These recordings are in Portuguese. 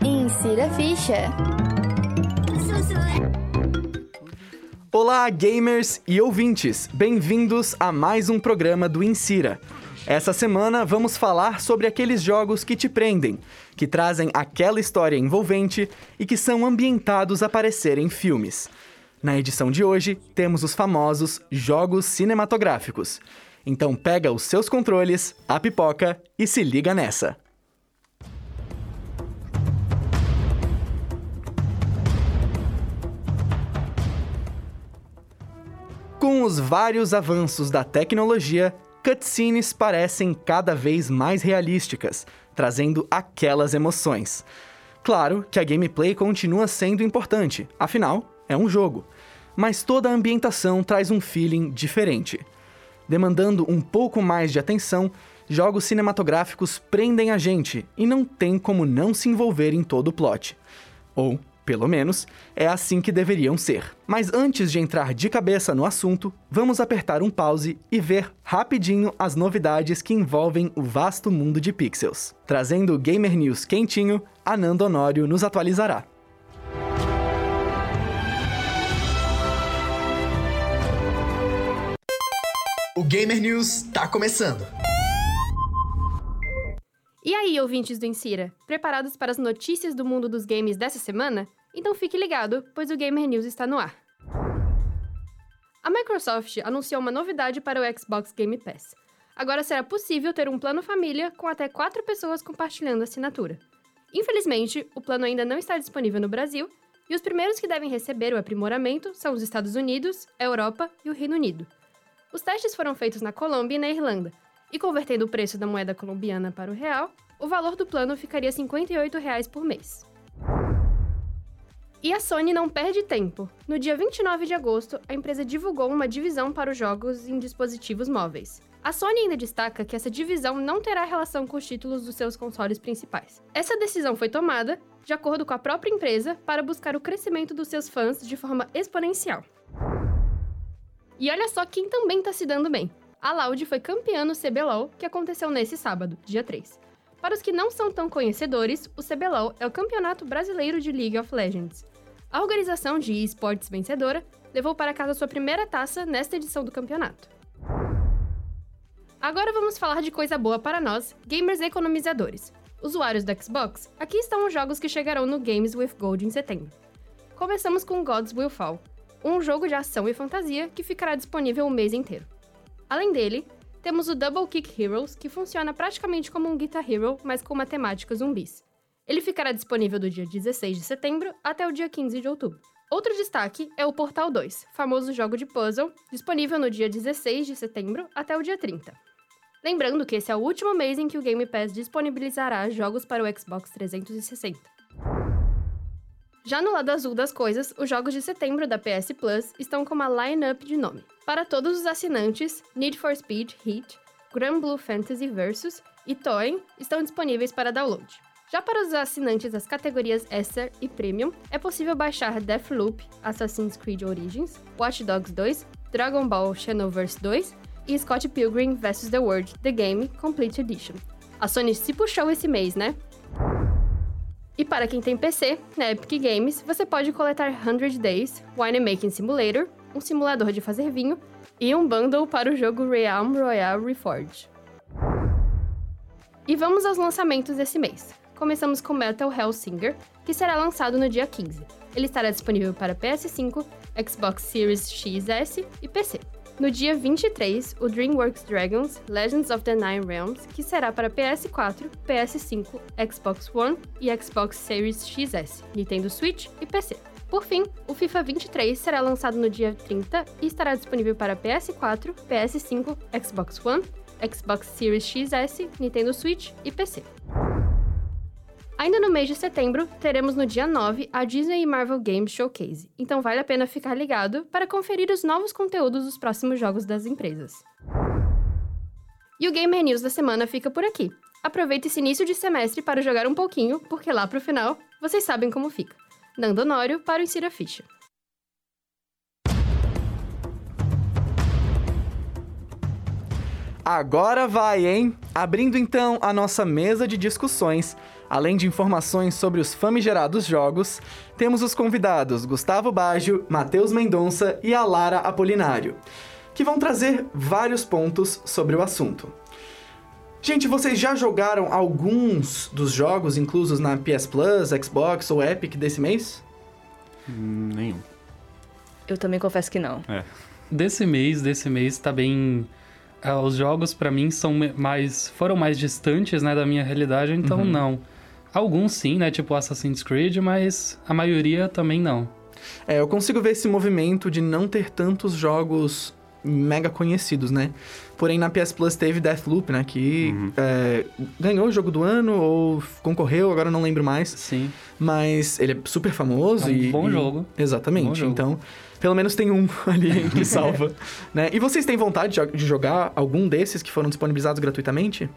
Insira ficha. Olá, gamers e ouvintes! Bem-vindos a mais um programa do Insira. Essa semana vamos falar sobre aqueles jogos que te prendem, que trazem aquela história envolvente e que são ambientados a aparecer em filmes. Na edição de hoje, temos os famosos jogos cinematográficos. Então pega os seus controles, a pipoca e se liga nessa. Com os vários avanços da tecnologia, cutscenes parecem cada vez mais realísticas, trazendo aquelas emoções. Claro que a gameplay continua sendo importante, afinal, é um jogo. Mas toda a ambientação traz um feeling diferente. Demandando um pouco mais de atenção, jogos cinematográficos prendem a gente e não tem como não se envolver em todo o plot. Ou, pelo menos, é assim que deveriam ser. Mas antes de entrar de cabeça no assunto, vamos apertar um pause e ver rapidinho as novidades que envolvem o vasto mundo de pixels. Trazendo o Gamer News quentinho, Anando Honório nos atualizará. O Gamer News tá começando. E aí, ouvintes do Insira, preparados para as notícias do mundo dos games dessa semana? Então fique ligado, pois o Gamer News está no ar. A Microsoft anunciou uma novidade para o Xbox Game Pass. Agora será possível ter um plano família com até quatro pessoas compartilhando a assinatura. Infelizmente, o plano ainda não está disponível no Brasil, e os primeiros que devem receber o aprimoramento são os Estados Unidos, a Europa e o Reino Unido. Os testes foram feitos na Colômbia e na Irlanda, e convertendo o preço da moeda colombiana para o real, o valor do plano ficaria 58 reais por mês. E a Sony não perde tempo. No dia 29 de agosto, a empresa divulgou uma divisão para os jogos em dispositivos móveis. A Sony ainda destaca que essa divisão não terá relação com os títulos dos seus consoles principais. Essa decisão foi tomada, de acordo com a própria empresa, para buscar o crescimento dos seus fãs de forma exponencial. E olha só quem também tá se dando bem. A Loud foi campeã no CBLOL, que aconteceu nesse sábado, dia 3. Para os que não são tão conhecedores, o CBLOL é o Campeonato Brasileiro de League of Legends. A organização de esportes vencedora levou para casa sua primeira taça nesta edição do campeonato. Agora vamos falar de coisa boa para nós, gamers economizadores. Usuários do Xbox, aqui estão os jogos que chegarão no Games with Gold em setembro. Começamos com Gods Will Fall, um jogo de ação e fantasia que ficará disponível o mês inteiro. Além dele, temos o Double Kick Heroes, que funciona praticamente como um Guitar Hero, mas com uma temática zumbis. Ele ficará disponível do dia 16 de setembro até o dia 15 de outubro. Outro destaque é o Portal 2, famoso jogo de puzzle, disponível no dia 16 de setembro até o dia 30. Lembrando que esse é o último mês em que o Game Pass disponibilizará jogos para o Xbox 360. Já no lado azul das coisas, os jogos de setembro da PS Plus estão com uma line-up de nome. Para todos os assinantes, Need for Speed Heat, Grand Blue Fantasy Versus e Toy estão disponíveis para download. Já para os assinantes das categorias Extra e Premium, é possível baixar Deathloop, Assassin's Creed Origins, Watch Dogs 2, Dragon Ball Xenoverse 2 e Scott Pilgrim vs. The World The Game Complete Edition. A Sony se puxou esse mês, né? E para quem tem PC, na Epic Games, você pode coletar 100 Days, Winemaking Simulator, um simulador de fazer vinho, e um bundle para o jogo Realm Royale Reforged. E vamos aos lançamentos desse mês. Começamos com Metal Hellsinger, que será lançado no dia 15. Ele estará disponível para PS5, Xbox Series XS e PC. No dia 23, o DreamWorks Dragons Legends of the Nine Realms, que será para PS4, PS5, Xbox One e Xbox Series XS, Nintendo Switch e PC. Por fim, o FIFA 23 será lançado no dia 30 e estará disponível para PS4, PS5, Xbox One, Xbox Series XS, Nintendo Switch e PC. Ainda no mês de setembro, teremos no dia 9 a Disney e Marvel Games Showcase, então vale a pena ficar ligado para conferir os novos conteúdos dos próximos jogos das empresas. E o Gamer News da semana fica por aqui. Aproveite esse início de semestre para jogar um pouquinho, porque lá pro final, vocês sabem como fica. Nando Honório para o Insira Ficha. Agora vai, hein? Abrindo então a nossa mesa de discussões, além de informações sobre os famigerados jogos, temos os convidados Gustavo Baggio, Matheus Mendonça e a Lara Apolinário, que vão trazer vários pontos sobre o assunto. Gente, vocês já jogaram alguns dos jogos inclusos na PS Plus, Xbox ou Epic desse mês? Hum, Nenhum. Eu também confesso que não. É. Desse mês, desse mês tá bem. Ah, os jogos pra mim são mais. foram mais distantes, né, da minha realidade, então não. Alguns sim, né, tipo Assassin's Creed, mas a maioria também não. É, eu consigo ver esse movimento de não ter tantos jogos mega conhecidos, né? Porém, na PS Plus teve Deathloop, né? Que é, ganhou o jogo do ano ou concorreu, agora eu não lembro mais. Sim. Mas ele é super famoso É um e... bom e- jogo. Exatamente. Bom jogo. Então, pelo menos tem um ali que salva, né? E vocês têm vontade de jo- de jogar algum desses que foram disponibilizados gratuitamente?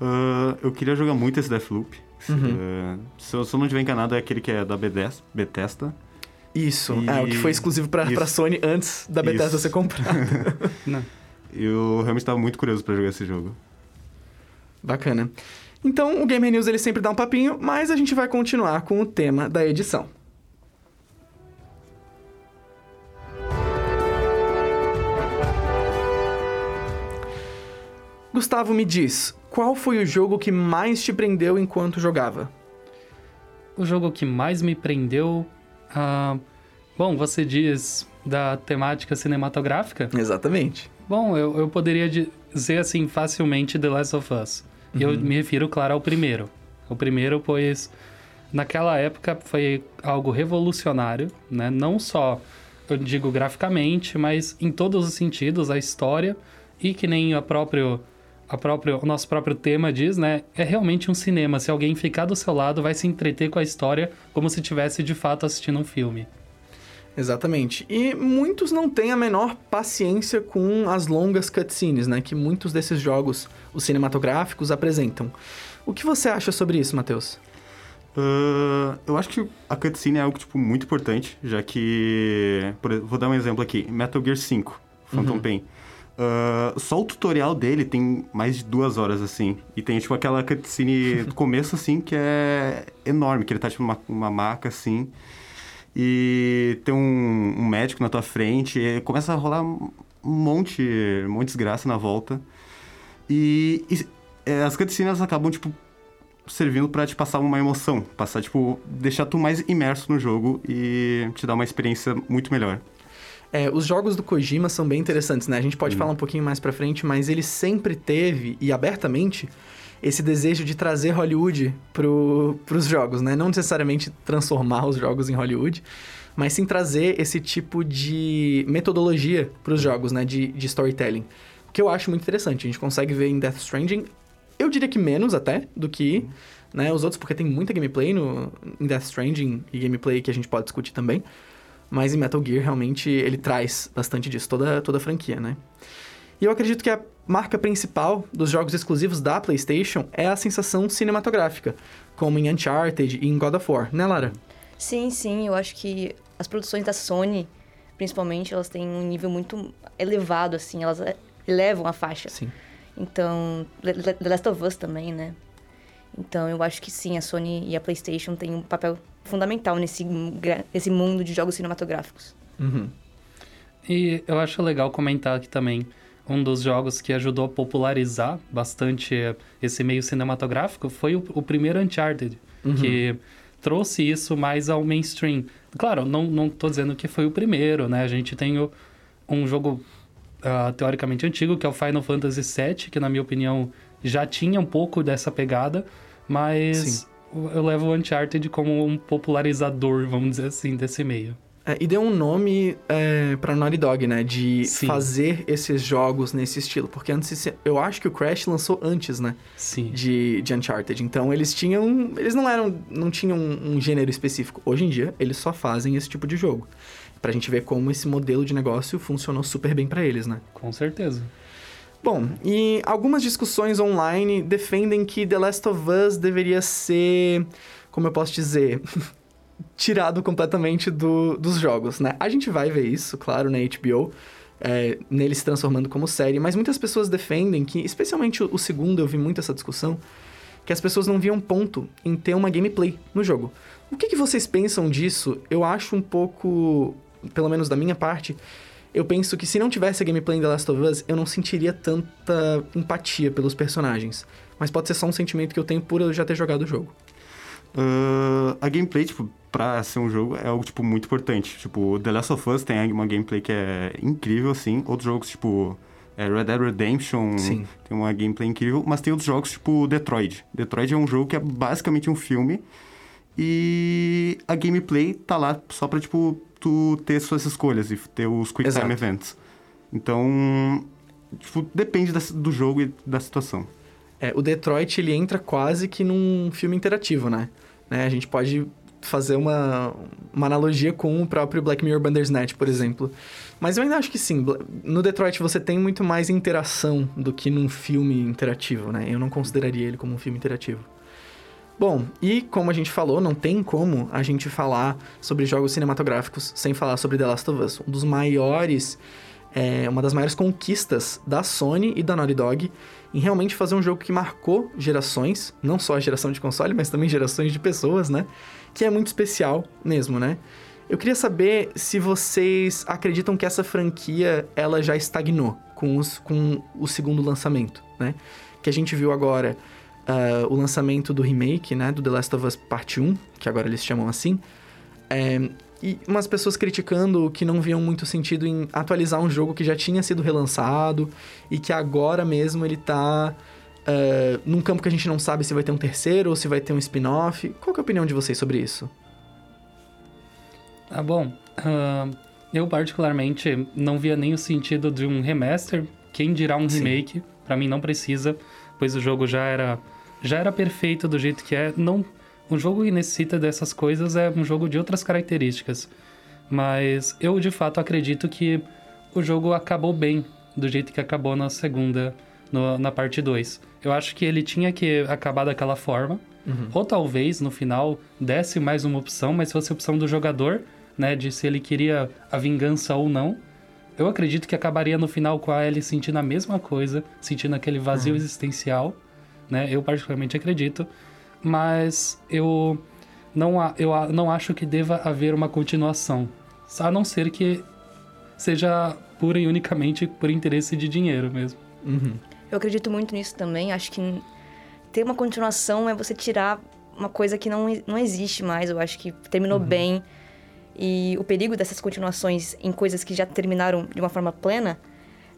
Ah, eu queria jogar muito esse Deathloop. Uhum. Ah, se, eu, se eu não estiver enganado, é aquele que é da Bedes- Bethesda. Isso, E- é o que foi exclusivo pra, pra. Sony antes da Bethesda Isso. ser comprada. Eu realmente estava muito curioso pra jogar esse jogo. Bacana. Então, o Gamer News ele sempre dá um papinho, mas a gente vai continuar com o tema da edição. Gustavo, me diz, qual foi o jogo que mais te prendeu enquanto jogava? O jogo que mais me prendeu. ah, bom, você diz da temática cinematográfica? Exatamente. Bom, eu, eu poderia dizer assim facilmente The Last of Us. E eu me refiro, claro, ao primeiro. O primeiro, pois naquela época foi algo revolucionário, né? Não só, eu digo graficamente, mas em todos os sentidos, a história e que nem a próprio, a próprio, o nosso próprio tema diz, né? É realmente um cinema. Se alguém ficar do seu lado, vai se entreter com a história como se estivesse de fato assistindo um filme. Exatamente. E muitos não têm a menor paciência com as longas cutscenes, né? Que muitos desses jogos, os cinematográficos, apresentam. O que você acha sobre isso, Matheus? Ah, eu acho que a cutscene é algo, tipo, muito importante, já que... por vou dar um exemplo aqui. Metal Gear 5, Phantom Pain. Ah, só o tutorial dele tem mais de duas horas, assim. E tem, tipo, aquela cutscene do começo, assim, que é enorme. Que ele tá, tipo, numa uma maca, assim. E tem um, um médico na tua frente. E começa a rolar um monte, um monte de desgraça na volta. E, e, é, as cutscenes acabam, tipo, servindo pra te passar uma emoção. Passar, tipo, deixar tu mais imerso no jogo e te dar uma experiência muito melhor. É, os jogos do Kojima são bem interessantes, né? A gente pode falar um pouquinho mais pra frente, mas ele sempre teve, e abertamente, esse desejo de trazer Hollywood pro, pros jogos, né? Não necessariamente transformar os jogos em Hollywood, mas sim trazer esse tipo de metodologia pros jogos, né? De, de storytelling. O que eu acho muito interessante. A gente consegue ver em Death Stranding, eu diria que menos até do que né, os outros, porque tem muita gameplay no, em Death Stranding e gameplay que a gente pode discutir também. Mas em Metal Gear, realmente, ele traz bastante disso, toda, toda a franquia, né? E eu acredito que a marca principal dos jogos exclusivos da PlayStation é a sensação cinematográfica, como em Uncharted e em God of War, né, Lara? Sim, sim, eu acho que as produções da Sony, principalmente, elas têm um nível muito elevado, assim, elas eh, elevam a faixa. Sim. Então, The Last of Us também, né? Então, eu acho que sim, a Sony e a PlayStation têm um papel fundamental nesse, mundo de jogos cinematográficos. Uhum. E eu acho legal comentar aqui também um dos jogos que ajudou a popularizar bastante eh, esse meio cinematográfico foi o, o primeiro Uncharted, que trouxe isso mais ao mainstream. Claro, não, não tô dizendo que foi o primeiro, né? A gente tem o- um jogo ah, teoricamente antigo, que é o Final Fantasy VII, que na minha opinião já tinha um pouco dessa pegada, mas Sim. Eu levo o Uncharted como um popularizador, vamos dizer assim, desse meio. É, e deu um nome é, pra Naughty Dog, né? De Sim. fazer esses jogos nesse estilo. Porque antes, eu acho que o Crash lançou antes, né? Sim. de, de Uncharted. Então eles tinham. Eles não eram. não tinham um gênero específico. Hoje em dia, eles só fazem esse tipo de jogo. Pra gente ver como esse modelo de negócio funcionou super bem pra eles, né? Com certeza. Bom, e algumas discussões online defendem que The Last of Us deveria ser. Como eu posso dizer? tirado completamente do- dos jogos, né? A gente vai ver isso, claro, na HBO. é, nele se transformando como série, mas muitas pessoas defendem que, especialmente o, o segundo, eu vi muito essa discussão, que as pessoas não viam ponto em ter uma gameplay no jogo. O que, que vocês pensam disso? Eu acho um pouco, pelo menos da minha parte, eu penso que se não tivesse a gameplay em The Last of Us, eu não sentiria tanta empatia pelos personagens. Mas pode ser só um sentimento que eu tenho por eu já ter jogado o jogo. Uh, a gameplay, tipo, pra ser um jogo é algo, tipo, muito importante. Tipo, The Last of Us tem uma gameplay que é incrível, assim. Outros jogos, tipo, é Red Dead Redemption Sim. tem uma gameplay incrível. Mas tem outros jogos, tipo Detroit. Detroit é um jogo que é basicamente um filme. E a gameplay tá lá só pra, tipo, tu ter suas escolhas e ter os Quick Time. Events. Então, tipo, depende da- do jogo e da situação. É, o Detroit, ele entra quase que num filme interativo, né? Né, A gente pode fazer uma, uma analogia com o próprio Black Mirror Bandersnatch, por exemplo. Mas eu ainda acho que sim. No Detroit você tem muito mais interação do que num filme interativo, né? Eu não consideraria ele como um filme interativo. Bom, e como a gente falou, não tem como a gente falar sobre jogos cinematográficos sem falar sobre The Last of Us. Um dos maiores, é, uma das maiores conquistas da Sony e da Naughty Dog em realmente fazer um jogo que marcou gerações, não só a geração de console, mas também gerações de pessoas, né? Que é muito especial mesmo, né? Eu queria saber se vocês acreditam que essa franquia ela já estagnou com, os, com o segundo lançamento, né? Que a gente viu agora ah, o lançamento do remake, né? Do The Last of Us Parte 1, que agora eles chamam assim. É, e umas pessoas criticando que não viam muito sentido em atualizar um jogo que já tinha sido relançado e que agora mesmo ele tá é, num campo que a gente não sabe se vai ter um terceiro ou se vai ter um spin-off. Qual que é a opinião de vocês sobre isso? Ah, bom, ah, eu particularmente não via nem o sentido de um remaster. Quem dirá um remake? Pra mim não precisa, pois o jogo já era já era perfeito do jeito que é. Não, um jogo que necessita dessas coisas é um jogo de outras características. Mas eu de fato acredito que o jogo acabou bem do jeito que acabou na segunda, no- na parte 2. Eu acho que ele tinha que acabar daquela forma. Ou talvez no final desse mais uma opção, mas se fosse a opção do jogador, né, de se ele queria a vingança ou não. Eu acredito que acabaria no final com a Ellie sentindo a mesma coisa, sentindo aquele vazio existencial, né? Eu particularmente acredito, mas eu não, a- eu a- não acho que deva haver uma continuação, a não ser que seja pura e unicamente por interesse de dinheiro mesmo. Eu acredito muito nisso também. Acho que ter uma continuação é você tirar uma coisa que não, não existe mais. Eu acho que terminou bem. E o perigo dessas continuações em coisas que já terminaram de uma forma plena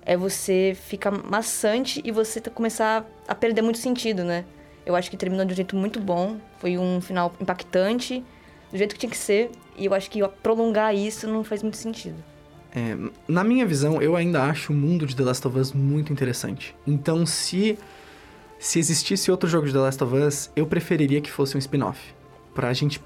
é você ficar maçante e você começar a perder muito sentido, né? Eu acho que terminou de um jeito muito bom. Foi um final impactante, do jeito que tinha que ser. E eu acho que prolongar isso não faz muito sentido. É, na minha visão, eu ainda acho o mundo de The Last of Us muito interessante. Então, se se existisse outro jogo de The Last of Us, eu preferiria que fosse um spin-off. Pra gente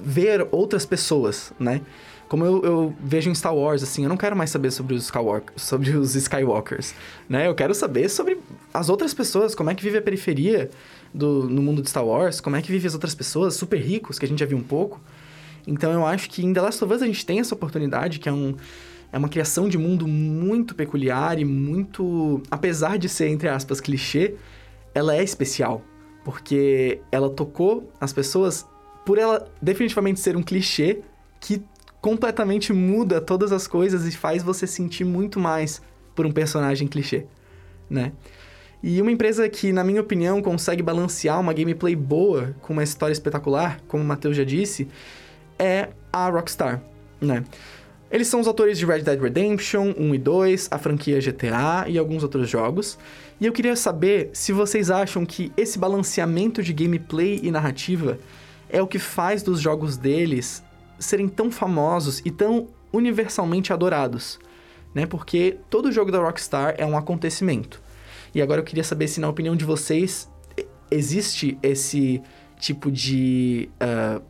ver outras pessoas, né? Como eu, eu vejo em Star Wars, assim, eu não quero mais saber sobre os, Skywalk, sobre os Skywalkers, né? Eu quero saber sobre as outras pessoas, como é que vive a periferia do, no mundo de Star Wars, como é que vive as outras pessoas, super ricos, que a gente já viu um pouco. Então eu acho que em The Last of Us a gente tem essa oportunidade, que é, um, é uma criação de mundo muito peculiar e muito. Apesar de ser, entre aspas, clichê, ela é especial. Porque ela tocou as pessoas por ela definitivamente ser um clichê que completamente muda todas as coisas e faz você sentir muito mais por um personagem clichê, né? E uma empresa que, na minha opinião, consegue balancear uma gameplay boa com uma história espetacular, como o Matheus já disse, é a Rockstar, né? Eles são os autores de Red Dead Redemption 1 e 2, a franquia GTA e alguns outros jogos. E eu queria saber se vocês acham que esse balanceamento de gameplay e narrativa é o que faz dos jogos deles serem tão famosos e tão universalmente adorados, né? Porque todo jogo da Rockstar é um acontecimento. E agora eu queria saber se, na opinião de vocês, existe esse tipo de. ah,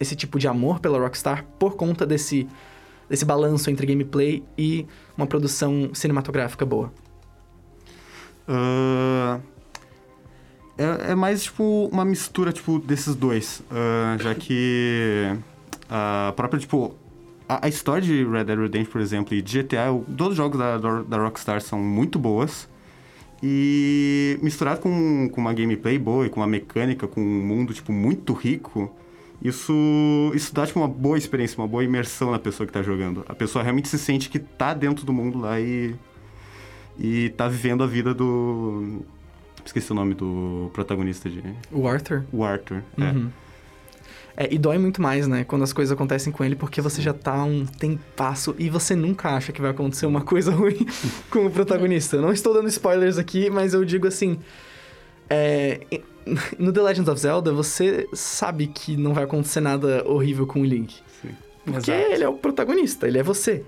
esse tipo de amor pela Rockstar por conta desse, desse balanço entre gameplay e uma produção cinematográfica boa. Ah, é, é mais, tipo, uma mistura, tipo, desses dois. Ah, já que a própria, tipo... a, a história de Red Dead Redemption, por exemplo, e de GTA, todos os jogos da, da, da Rockstar são muito boas. E misturado com, com uma gameplay boa e com uma mecânica, com um mundo, tipo, muito rico, isso, isso dá, tipo, uma boa experiência, uma boa imersão na pessoa que tá jogando. A pessoa realmente se sente que tá dentro do mundo lá e... E tá vivendo a vida do... Esqueci o nome do protagonista de... O Arthur. O Arthur. é. Uhum. É, e dói muito mais, né? Quando as coisas acontecem com ele, porque você já tá um tempasso e você nunca acha que vai acontecer uma coisa ruim com o protagonista. Eu não estou dando spoilers aqui, mas eu digo assim. é, no The Legend of Zelda, você sabe que não vai acontecer nada horrível com o Link. Sim. Porque Exato. ele é o protagonista, ele é você.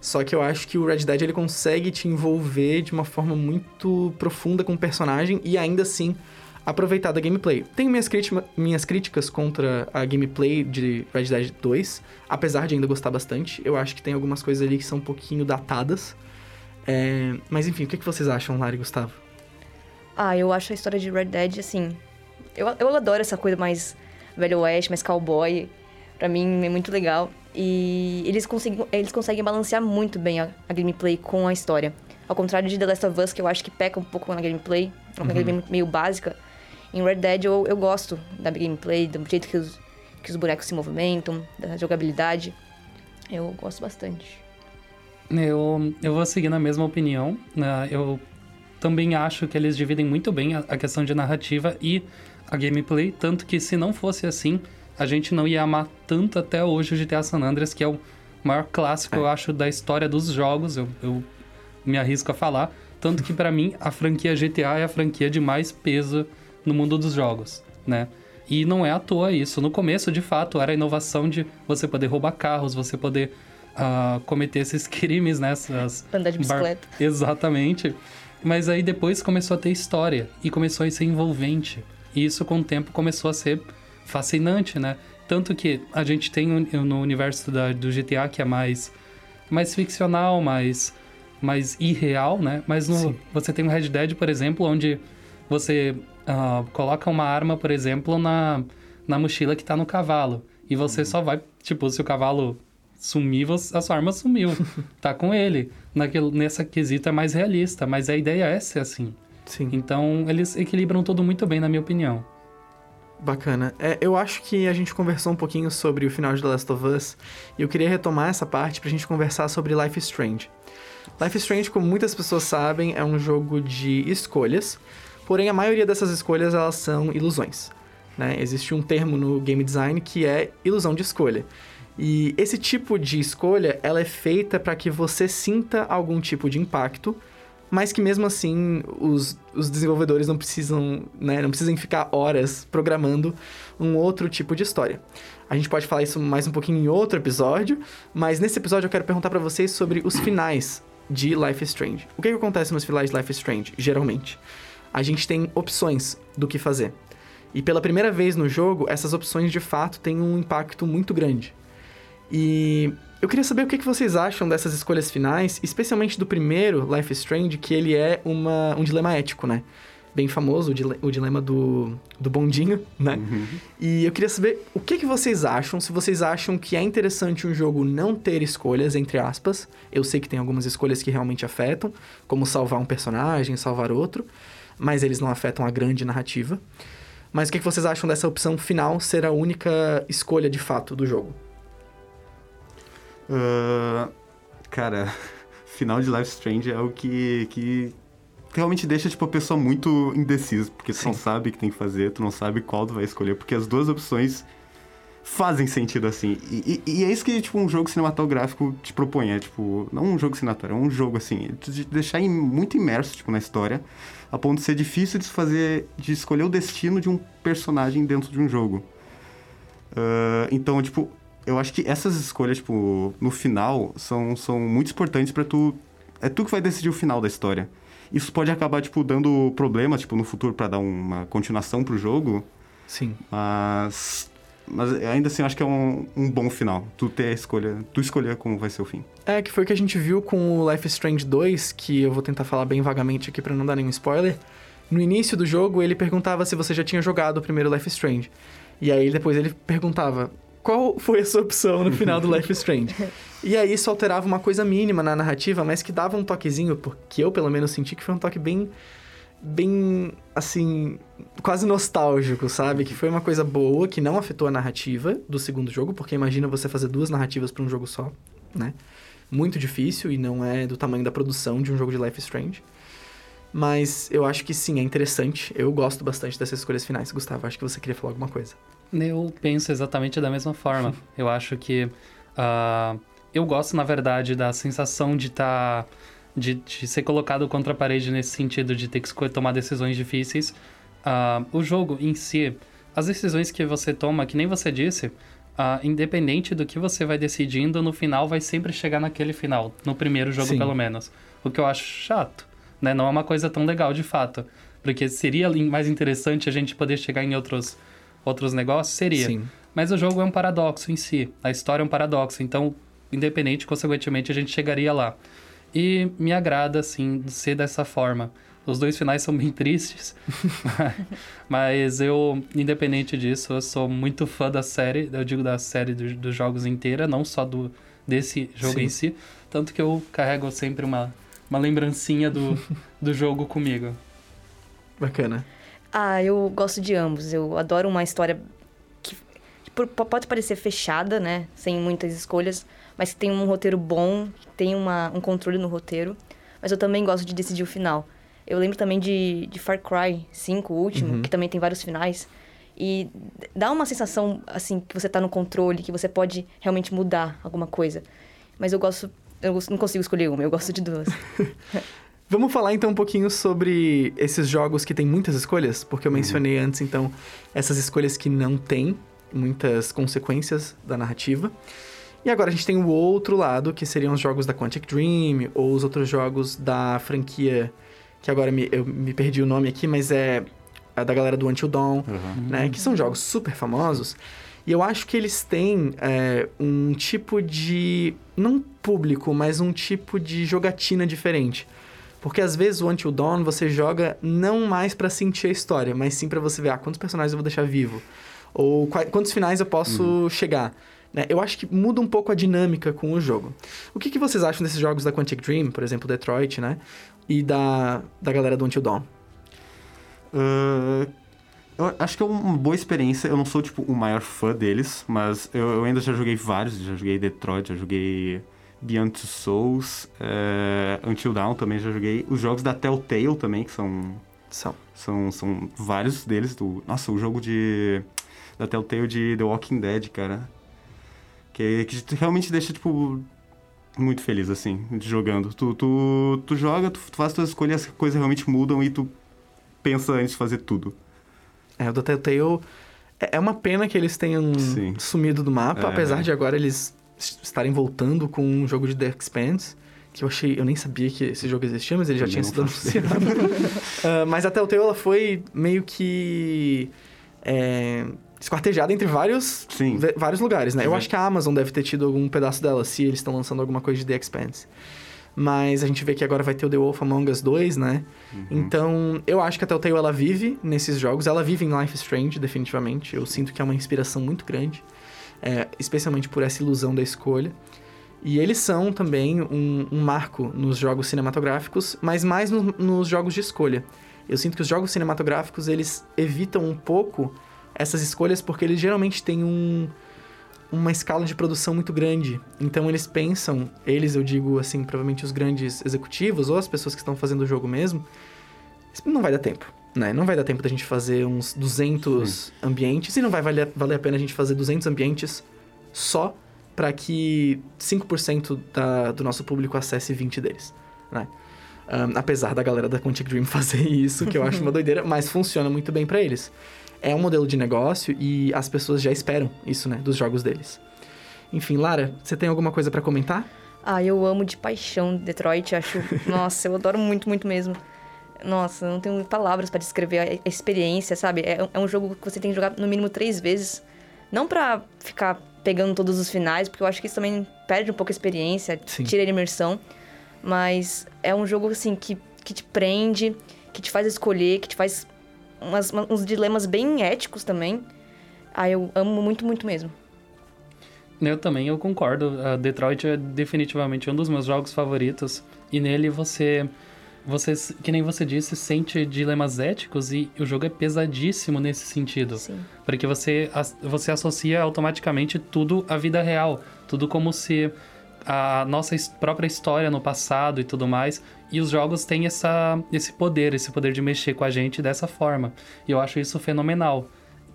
Só que eu acho que o Red Dead ele consegue te envolver de uma forma muito profunda com o personagem e ainda assim aproveitar da gameplay. Tenho minhas, crítima- minhas críticas contra a gameplay de Red Dead 2, apesar de ainda gostar bastante. Eu acho que tem algumas coisas ali que são um pouquinho datadas. É, Mas enfim, o que que vocês acham, Lara e Gustavo? Ah, eu acho a história de Red Dead, assim. Eu, eu adoro essa coisa mais velho oeste, mais cowboy. Pra mim é muito legal. E eles conseguem, eles conseguem balancear muito bem a, a gameplay com a história. Ao contrário de The Last of Us, que eu acho que peca um pouco na gameplay, é uma gameplay meio básica. Em Red Dead eu, eu gosto da gameplay, do jeito que os, que os bonecos se movimentam, da jogabilidade. Eu gosto bastante. Eu, eu vou seguir na mesma opinião. né? Eu também acho que eles dividem muito bem a, a questão de narrativa e a gameplay, tanto que se não fosse assim, a gente não ia amar tanto até hoje o GTA San Andreas, que é o maior clássico, eu acho, da história dos jogos. Eu, eu me arrisco a falar. Tanto que pra mim a franquia GTA é a franquia de mais peso no mundo dos jogos, né? E não é à toa isso. No começo, de fato, era a inovação de você poder roubar carros, você poder ah, cometer esses crimes, né? Essas Andar de bicicleta. Exatamente. Mas aí depois começou a ter história e começou a ser envolvente. E isso com o tempo começou a ser fascinante, né? Tanto que a gente tem no universo da- do GTA que é mais, mais ficcional, mais, mais irreal, né? Mas no- você tem o Red Dead, por exemplo, onde você ah, coloca uma arma, por exemplo, na, na mochila que tá no cavalo. E você só vai, tipo, se o cavalo sumir, você- a sua arma sumiu. tá com ele. Naquele, nessa quesita é mais realista, mas a ideia é ser assim. Sim. Então, eles equilibram tudo muito bem, na minha opinião. Bacana. É, eu acho que a gente conversou um pouquinho sobre o final de The Last of Us e eu queria retomar essa parte pra gente conversar sobre Life is Strange. Life is Strange, como muitas pessoas sabem, é um jogo de escolhas, porém a maioria dessas escolhas elas são ilusões. Né? Existe um termo no game design que é ilusão de escolha. E esse tipo de escolha, ela é feita para que você sinta algum tipo de impacto, mas que mesmo assim os, os desenvolvedores não precisam, né, não precisam ficar horas programando um outro tipo de história. A gente pode falar isso mais um pouquinho em outro episódio, mas nesse episódio eu quero perguntar para vocês sobre os finais de Life is Strange. O que, que acontece nos finais de Life is Strange, geralmente? A gente tem opções do que fazer. E pela primeira vez no jogo, essas opções de fato têm um impacto muito grande. E eu queria saber o que vocês acham dessas escolhas finais, especialmente do primeiro, Life is Strange, que ele é uma, um dilema ético, né? Bem famoso, o, dile- o dilema do, do bondinho, né? E eu queria saber o que, que vocês acham, se vocês acham que é interessante um jogo não ter escolhas, entre aspas. Eu sei que tem algumas escolhas que realmente afetam, como salvar um personagem, salvar outro, mas eles não afetam a grande narrativa. Mas o que, vocês acham dessa opção final ser a única escolha de fato do jogo? Ah, cara, final de Life Strange é o que, que realmente deixa tipo, a pessoa muito indecisa, porque tu não sabe o que tem que fazer, tu não sabe qual tu vai escolher, porque as duas opções fazem sentido assim. E, e- e é isso que tipo, um jogo cinematográfico te propõe, é tipo, não um jogo cinematográfico, é um jogo assim, te deixar muito imerso tipo, na história, a ponto de ser difícil de fazer, de escolher o destino de um personagem dentro de um jogo. Ah, então, tipo, eu acho que essas escolhas, tipo, no final, são, são muito importantes pra tu. É tu que vai decidir o final da história. Isso pode acabar, tipo, dando problemas, tipo, no futuro pra dar uma continuação pro jogo, Sim. mas. Mas ainda assim, eu acho que é um, um bom final. Tu ter a escolha. Tu escolher como vai ser o fim. É, que foi o que a gente viu com o Life is Strange 2, que eu vou tentar falar bem vagamente aqui pra não dar nenhum spoiler. No início do jogo, ele perguntava se você já tinha jogado o primeiro Life is Strange. E aí depois ele perguntava: qual foi a sua opção no final do Life is Strange. E aí isso alterava uma coisa mínima na narrativa, mas que dava um toquezinho, porque eu pelo menos senti que foi um toque bem bem assim, quase nostálgico, sabe? Que foi uma coisa boa, que não afetou a narrativa do segundo jogo, porque imagina você fazer duas narrativas para um jogo só, né? Muito difícil e não é do tamanho da produção de um jogo de Life Strange. Mas eu acho que sim, é interessante. Eu gosto bastante dessas escolhas finais. Gustavo, acho que você queria falar alguma coisa. Eu penso exatamente da mesma forma. eu acho que. Uh, eu gosto, na verdade, da sensação de estar. Tá, de, de, ser colocado contra a parede nesse sentido de ter que tomar decisões difíceis. Uh, o jogo em si, as decisões que você toma, que nem você disse, uh, independente do que você vai decidindo, no final vai sempre chegar naquele final. No primeiro jogo, Sim. pelo menos. O que eu acho chato, né? Não é uma coisa tão legal de fato. Porque seria mais interessante a gente poder chegar em outros outros negócios? Seria. Sim. Mas o jogo é um paradoxo em si. A história é um paradoxo. Então, independente, consequentemente, a gente chegaria lá. E me agrada, assim, ser dessa forma. Os dois finais são bem tristes. mas eu, independente disso, eu sou muito fã da série. Eu digo da série do, dos jogos inteira, não só do desse jogo Sim. em si. Tanto que eu carrego sempre uma, uma lembrancinha do, do jogo comigo. Bacana. Ah, eu gosto de ambos. Eu adoro uma história que, pode parecer fechada, né? Sem muitas escolhas, mas que tem um roteiro bom, tem uma, um controle no roteiro. Mas eu também gosto de decidir o final. Eu lembro também de, de Far Cry 5, o último, uhum. que também tem vários finais. E dá uma sensação, assim, que você tá no controle, que você pode realmente mudar alguma coisa. Mas eu gosto... Eu não consigo escolher uma, eu gosto de duas. Vamos falar então um pouquinho sobre esses jogos que tem muitas escolhas, porque eu uhum. mencionei uhum. antes então essas escolhas que não têm muitas consequências da narrativa. E agora a gente tem o outro lado, que seriam os jogos da Quantic Dream ou os outros jogos da franquia que agora me, eu me perdi o nome aqui, mas é a da galera do Until Dawn, uhum. né? Que são jogos super famosos. E eu acho que eles têm é, um tipo de. não público, mas um tipo de jogatina diferente. Porque às vezes o Until Dawn você joga não mais para sentir a história, mas sim para você ver ah, quantos personagens eu vou deixar vivo. Ou quantos finais eu posso uhum. chegar. Né? Eu acho que muda um pouco a dinâmica com o jogo. O que, que vocês acham desses jogos da Quantic Dream, por exemplo, Detroit, né? E da, da galera do Until Dawn? Uh, eu acho que é uma boa experiência. Eu não sou, tipo, o maior fã deles, mas eu, eu ainda já joguei vários. Já joguei Detroit, já joguei Beyond Two Souls, uh, Until Dawn também já joguei. Os jogos da Telltale também, que são... São. São, são vários deles. Do, nossa, o jogo de... Da Telltale de The Walking Dead, cara. Que, que realmente deixa, tipo... Muito feliz, assim, jogando. Tu, tu, tu joga, tu, tu faz tuas escolhas, as coisas realmente mudam e tu pensa antes de fazer tudo. É, o da Telltale... É, é uma pena que eles tenham Sim. sumido do mapa, é. apesar de agora eles estarem voltando com um jogo de The Expanse, que eu achei, eu nem sabia que esse jogo existia, mas ele já tinha sido anunciado. uh, mas o teu ela foi meio que é, esquartejada entre vários, vários lugares, né? Eu acho que a Amazon deve ter tido algum pedaço dela, se eles estão lançando alguma coisa de The Expanse. Mas a gente vê que agora vai ter o The Wolf Among Us 2, né? Uhum. Então, eu acho que a Telltale ela vive nesses jogos. Ela vive em Life is Strange, definitivamente. Eu sinto que é uma inspiração muito grande é, especialmente por essa ilusão da escolha. E eles são também um, um marco nos jogos cinematográficos, mas mais no, nos jogos de escolha. Eu sinto que os jogos cinematográficos, eles evitam um pouco essas escolhas porque eles geralmente têm um, uma escala de produção muito grande. Então eles pensam, eles eu digo assim, provavelmente os grandes executivos ou as pessoas que estão fazendo o jogo mesmo, não vai dar tempo né? Não vai dar tempo da gente fazer uns 200 Sim. ambientes e não vai valer, valer a pena a gente fazer 200 ambientes só para que 5% da, do nosso público acesse 20 deles, né? Um, apesar da galera da Quantic Dream fazer isso, que eu acho uma doideira, mas funciona muito bem para eles. É um modelo de negócio e as pessoas já esperam isso, né, dos jogos deles. Enfim, Lara, você tem alguma coisa para comentar? Ah, eu amo de paixão Detroit, acho. Nossa, eu adoro muito, muito mesmo. Nossa, não tenho palavras para descrever a experiência, sabe? É, é, um jogo que você tem que jogar no mínimo três vezes. Não pra ficar pegando todos os finais, porque eu acho que isso também perde um pouco a experiência, Sim. tira a imersão. Mas é um jogo, assim, que, que te prende, que te faz escolher, que te faz umas, uns dilemas bem éticos também. Ah, eu amo muito, muito mesmo. Eu também, eu concordo. Uh, Detroit é definitivamente um dos meus jogos favoritos. E nele você, você, que nem você disse, sente dilemas éticos e o jogo é pesadíssimo nesse sentido. Sim. Porque você, você associa automaticamente tudo à vida real. Tudo como se a nossa própria história no passado e tudo mais. E os jogos têm essa, esse poder, esse poder de mexer com a gente dessa forma. E eu acho isso fenomenal.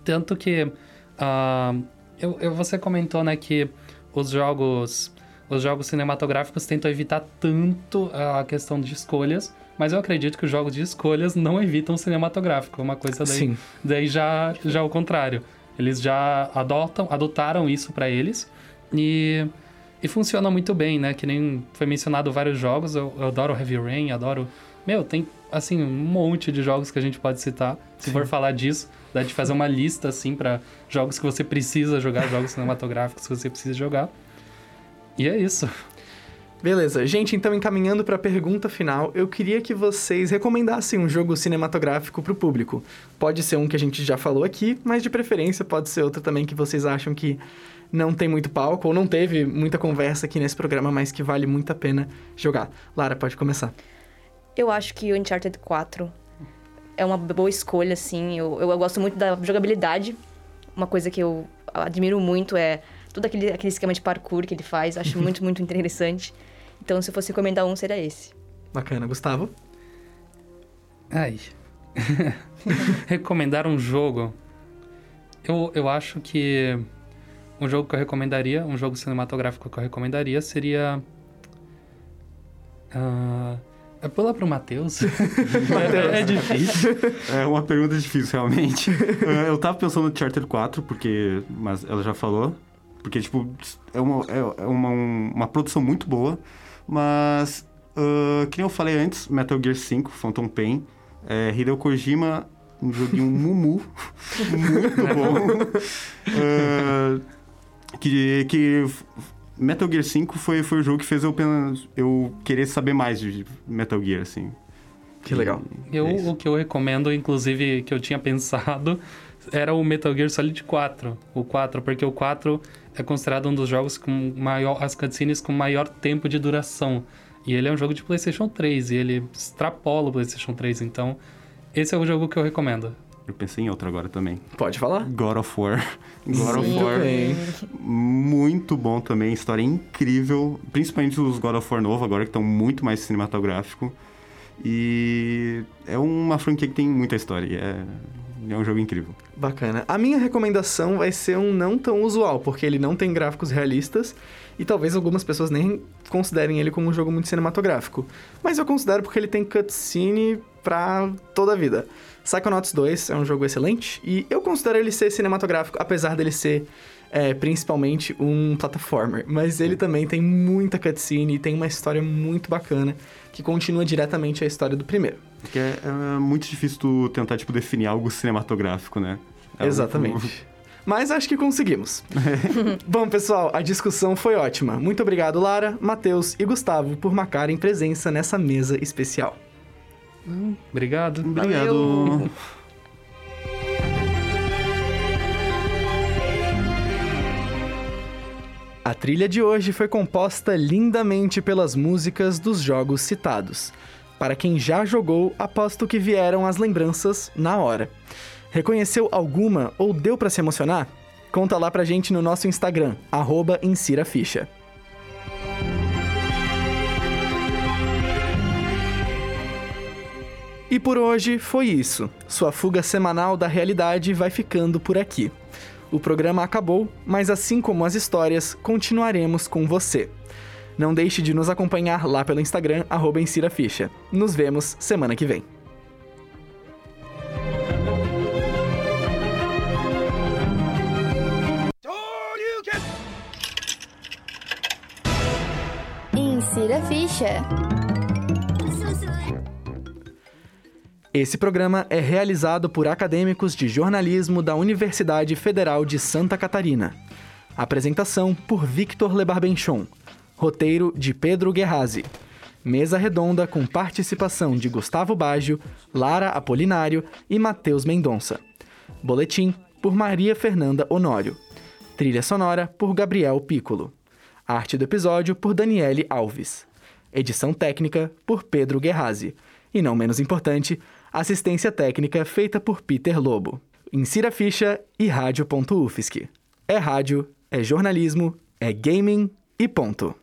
Tanto que. Uh, eu, eu, você comentou, né, que os jogos. Os jogos cinematográficos tentam evitar tanto a questão de escolhas, mas eu acredito que os jogos de escolhas não evitam o cinematográfico. Uma coisa daí, Sim. daí já, já o contrário. Eles já adotam, adotaram isso para eles e, e funciona muito bem, né? Que nem foi mencionado vários jogos. Eu, eu adoro Heavy Rain, adoro. Meu, tem assim um monte de jogos que a gente pode citar. Se Sim. for falar disso, dá de fazer uma lista assim para jogos que você precisa jogar, jogos cinematográficos que você precisa jogar. E é isso. Beleza, gente, então encaminhando para a pergunta final, eu queria que vocês recomendassem um jogo cinematográfico para o público. Pode ser um que a gente já falou aqui, mas de preferência pode ser outro também que vocês acham que não tem muito palco ou não teve muita conversa aqui nesse programa, mas que vale muito a pena jogar. Lara, pode começar. Eu acho que o Uncharted 4 é uma boa escolha, assim. Eu, eu, eu gosto muito da jogabilidade. Uma coisa que eu admiro muito é todo aquele, aquele esquema de parkour que ele faz. Acho muito, muito interessante. Então, se eu fosse recomendar um, seria esse. Bacana. Gustavo? Ai. Recomendar um jogo. Eu, eu acho que um jogo que eu recomendaria, um jogo cinematográfico que eu recomendaria seria. Uh, é pular pro Matheus. é, é, difícil. É uma pergunta difícil, realmente. É, eu tava pensando no Charter 4, porque. Mas ela já falou. Porque, tipo, é uma, é, é uma, uma produção muito boa. Mas. Uh, que nem eu falei antes, Metal Gear 5, Phantom Pain. É, Hideo Kojima, um joguinho Mumu. muito bom. Uh, que, que Metal Gear 5 foi, foi o jogo que fez eu, eu querer saber mais de Metal Gear, assim. Que legal. Eu, é o que eu recomendo, inclusive, que eu tinha pensado, era o Metal Gear Solid 4. O 4, porque o 4 é considerado um dos jogos com maior... As cutscenes com maior tempo de duração. E ele é um jogo de PlayStation 3, e ele extrapola o PlayStation 3, então... Esse é o jogo que eu recomendo. Eu pensei em outro agora também. Pode falar. God of War. God of War. Muito bom também. História incrível. Principalmente os God of War novo, agora que estão muito mais cinematográfico. E é uma franquia que tem muita história. É, é um jogo incrível. Bacana. A minha recomendação vai ser um não tão usual, porque ele não tem gráficos realistas e talvez algumas pessoas nem considerem ele como um jogo muito cinematográfico. Mas eu considero porque ele tem cutscene pra toda a vida. Psychonauts 2 é um jogo excelente e eu considero ele ser cinematográfico, apesar dele ser é, principalmente um platformer. Mas ele também tem muita cutscene e tem uma história muito bacana que continua diretamente a história do primeiro. Porque é, é muito difícil tu tentar, tipo, definir algo cinematográfico, né? É Exatamente. Mas acho que conseguimos. Bom, pessoal, a discussão foi ótima. Muito obrigado, Lara, Matheus e Gustavo, por marcarem presença nessa mesa especial. Obrigado. Obrigado. A trilha de hoje foi composta lindamente pelas músicas dos jogos citados. Para quem já jogou, aposto que vieram as lembranças na hora. Reconheceu alguma ou deu para se emocionar? Conta lá pra gente no nosso Instagram, arroba Ficha. E por hoje foi isso. Sua fuga semanal da realidade vai ficando por aqui. O programa acabou, mas assim como as histórias, continuaremos com você. Não deixe de nos acompanhar lá pelo Instagram, arroba Ficha. Nos vemos semana que vem. Insira Ficha. Esse programa é realizado por acadêmicos de jornalismo da Universidade Federal de Santa Catarina. Apresentação por Victor Lebarbenchon. Roteiro de Pedro Guerrazi. Mesa redonda com participação de Gustavo Baggio, Lara Apolinário e Matheus Mendonça. Boletim por Maria Fernanda Honório. Trilha sonora por Gabriel Piccolo. Arte do episódio por Daniele Alves. Edição técnica por Pedro Guerrazi. E não menos importante, assistência técnica feita por Peter Lobo. Insira ficha e rádio.ufsc. É rádio, é jornalismo, é gaming e ponto.